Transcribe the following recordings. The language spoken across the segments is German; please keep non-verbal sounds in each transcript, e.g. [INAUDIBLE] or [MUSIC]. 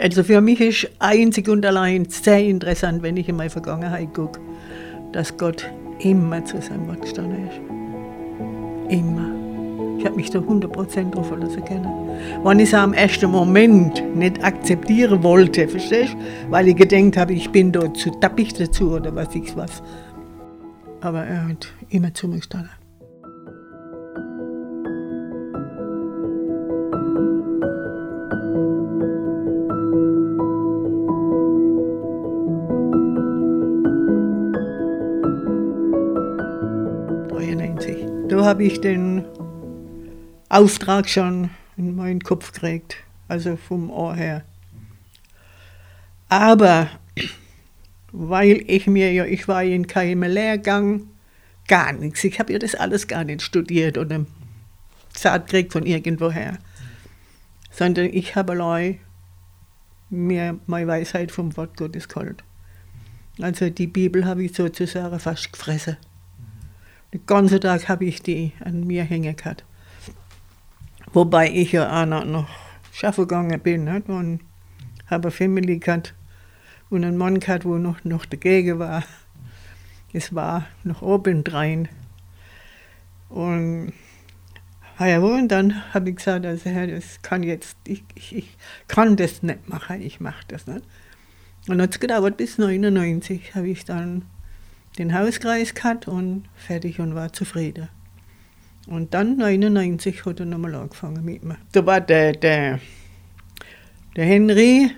Also für mich ist einzig und allein sehr interessant, wenn ich in meine Vergangenheit gucke, dass Gott immer zu seinem Wort gestanden ist. Immer. Ich habe mich da 100% drauf verlassen können. Wenn ich es am ersten Moment nicht akzeptieren wollte, verstehst du? Weil ich gedacht habe, ich bin da zu tappig dazu oder was ich was. Aber er hat immer zu mir gestanden. Habe ich den Auftrag schon in meinen Kopf gekriegt, also vom Ohr her. Aber weil ich mir ja, ich war in keinem Lehrgang, gar nichts. Ich habe ja das alles gar nicht studiert oder zart gekriegt von irgendwoher. Sondern ich habe allein mir meine Weisheit vom Wort Gottes geholt. Also die Bibel habe ich sozusagen fast gefressen. Den ganzen Tag habe ich die an mir hängen gehabt. Wobei ich ja auch noch, schaffen gegangen bin nicht? und habe eine Family gehabt und einen Mann gehabt, wo noch, noch dagegen war. Es war noch obendrein. Und ja, und dann habe ich gesagt, also Herr, das kann jetzt, ich, ich, ich kann das nicht machen, ich mache das nicht. Und hat es gedauert bis 1999 habe ich dann den Hauskreis gehabt und fertig und war zufrieden. Und dann 1999 hat er nochmal angefangen mit mir. Da war der, der, der Henry,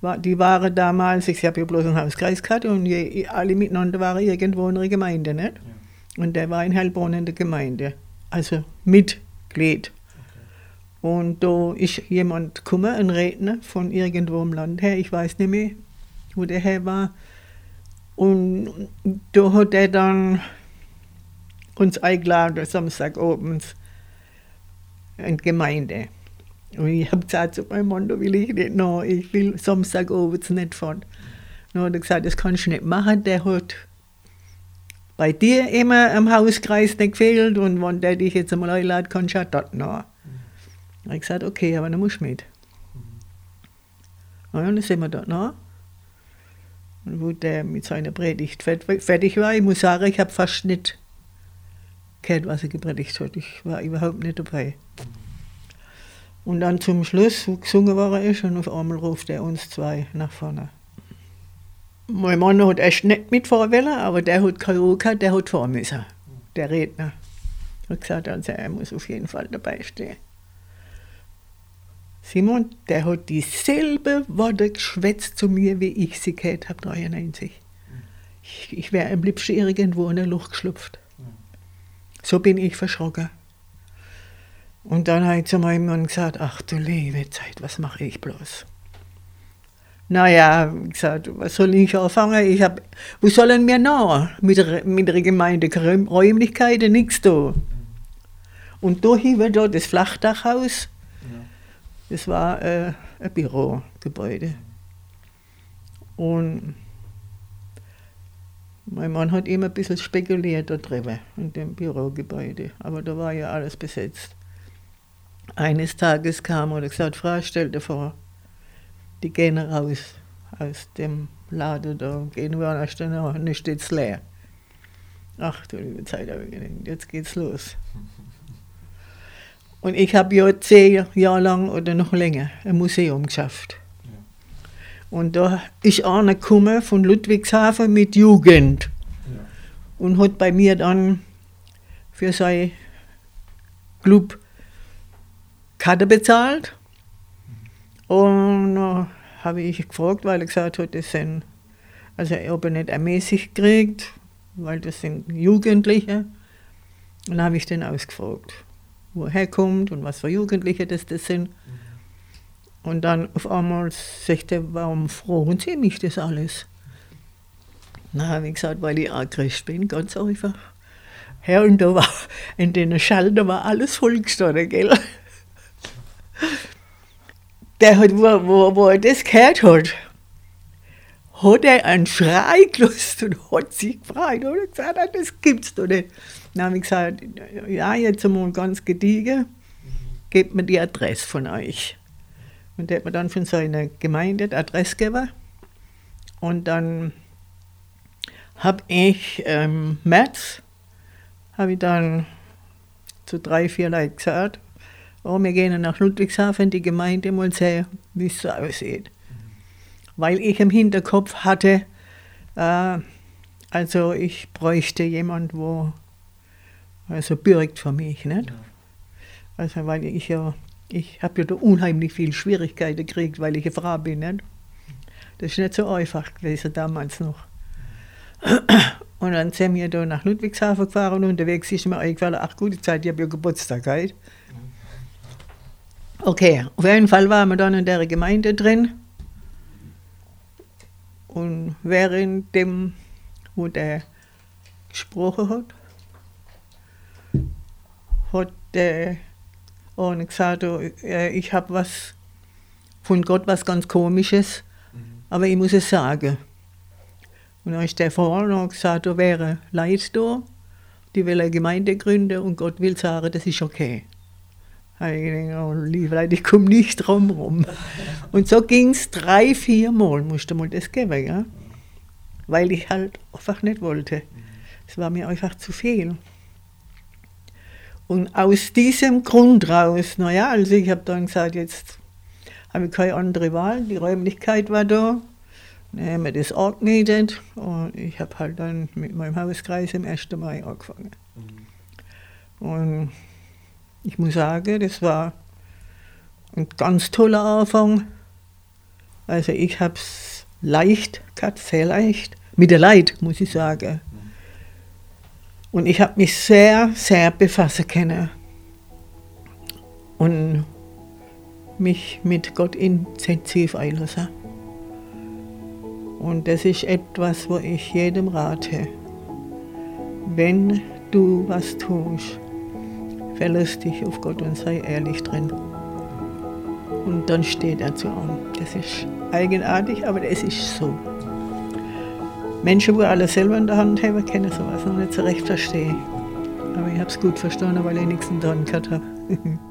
war, die waren damals, ich habe ja bloß einen Hauskreis gehabt und je, alle miteinander waren irgendwo in der Gemeinde, nicht? Ja. Und der war in Heilbronn in der Gemeinde, also Mitglied. Okay. Und da ist jemand gekommen, ein Redner von irgendwo im Land her, ich weiß nicht mehr, wo der her war. Und da hat er dann uns eingeladen, Samstagabends in die Gemeinde. Und ich habe gesagt zu meinem Mann, da will ich nicht noch, ich will Samstagabends nicht fahren. Dann hat er gesagt, das kannst du nicht machen, der hat bei dir immer am Hauskreis nicht gefehlt und wenn der dich jetzt einmal einlädt, kannst du auch dort noch. Mhm. Ich gesagt, okay, aber dann musst du mit. Mhm. Ja, dann sind wir dort noch. Und wo der mit seiner Predigt fertig war, ich muss sagen, ich habe fast nicht gehört, was er gepredigt hat. Ich war überhaupt nicht dabei. Und dann zum Schluss, wo gesungen war ist, und auf einmal ruft er uns zwei nach vorne. Mein Mann hat erst nicht mitfahren wollen, aber der hat Karaoke, der hat fahren müssen, der Redner. Er hat gesagt, also er muss auf jeden Fall dabei stehen. Simon, der hat dieselbe Worte geschwätzt zu mir, wie ich sie gehört habe, 93. Ich, ich wäre am liebsten irgendwo in der Luft geschlüpft. So bin ich verschrocken. Und dann habe ich zu meinem Mann gesagt, ach du liebe Zeit, was mache ich bloß? Naja, ich gesagt, was soll ich anfangen? Ich hab, wo sollen wir noch? Mit mit der Gemeinde Räumlichkeiten, nichts da. Und da hinten da das Flachdachhaus, das war äh, ein Bürogebäude. Und mein Mann hat immer ein bisschen spekuliert da drüben, in dem Bürogebäude. Aber da war ja alles besetzt. Eines Tages kam und gesagt, Frau, stell dir vor, die gehen raus aus dem Laden da, gehen wir an der und dann steht es leer. Ach du liebe Zeit, habe ich gedacht, jetzt geht's los. Und ich habe ja zehn Jahre lang oder noch länger ein Museum geschafft. Und da ist einer gekommen von Ludwigshafen mit Jugend ja. und hat bei mir dann für sein Club Karte bezahlt. Und dann habe ich gefragt, weil er gesagt hat, das sind, also ob er nicht ermäßigt kriegt, weil das sind Jugendliche. Und dann habe ich den ausgefragt, wo er herkommt und was für Jugendliche das, das sind. Und dann auf einmal sagt er, warum fragen Sie mich das alles? Na, habe ich gesagt, weil ich auch Christ bin, ganz einfach. Ja, und da war, in den Schalter war alles vollgestanden, gell? Der hat, wo, wo, wo er das gehört hat, hat er einen Schrei gelöst und hat sich gefreut und hat gesagt, ah, das gibt's doch nicht. Dann habe ich gesagt, ja, jetzt einmal ganz gediegen, gebt mir die Adresse von euch. Und der hat mir dann von seiner Gemeinde die Adresse gegeben. Und dann habe ich im ähm, März, habe ich dann zu drei, vier Leuten gesagt, oh, wir gehen nach Ludwigshafen, die Gemeinde mal sehen, wie es so aussieht. Weil ich im Hinterkopf hatte, äh, also ich bräuchte jemand, wo also bürgt für mich, nicht? Also weil ich ja, ich habe ja da unheimlich viel Schwierigkeiten gekriegt, weil ich eine Frau bin, nicht? Das ist nicht so einfach gewesen damals noch. Und dann sind wir da nach Ludwigshafen gefahren und unterwegs ist mir eingefallen, ach gute Zeit, ich habe ja Geburtstag heute. Okay, auf jeden Fall waren wir dann in der Gemeinde drin. Und während dem, wo der gesprochen hat, hat der eine gesagt, oh, äh, ich habe was von Gott, was ganz Komisches, mhm. aber ich muss es sagen. Und dann ist der vorne und gesagt, da wäre Leid da, die will eine Gemeinde gründen und Gott will sagen, das ist okay. Ich denke, oh, Leute, ich komme nicht drum rum. Und so ging es drei, vier Mal, musste mal das geben, ja? weil ich halt einfach nicht wollte. Es war mir einfach zu viel. Und aus diesem Grund raus, naja, also ich habe dann gesagt, jetzt habe ich keine andere Wahl, die Räumlichkeit war da, haben wir das angemietet und ich habe halt dann mit meinem Hauskreis im 1. Mai angefangen. Mhm. Und ich muss sagen, das war ein ganz toller Anfang. Also ich habe es leicht gehabt, sehr leicht, mit der Leid, muss ich sagen. Und ich habe mich sehr, sehr befassen können. Und mich mit Gott intensiv einlassen. Und das ist etwas, wo ich jedem rate. Wenn du was tust, verlass dich auf Gott und sei ehrlich drin. Und dann steht er zu an. Das ist eigenartig, aber es ist so. Menschen, die alles selber in der Hand haben, können sowas noch nicht so recht verstehen. Aber ich habe es gut verstanden, weil ich nichts in der Hand gehabt habe. [LAUGHS]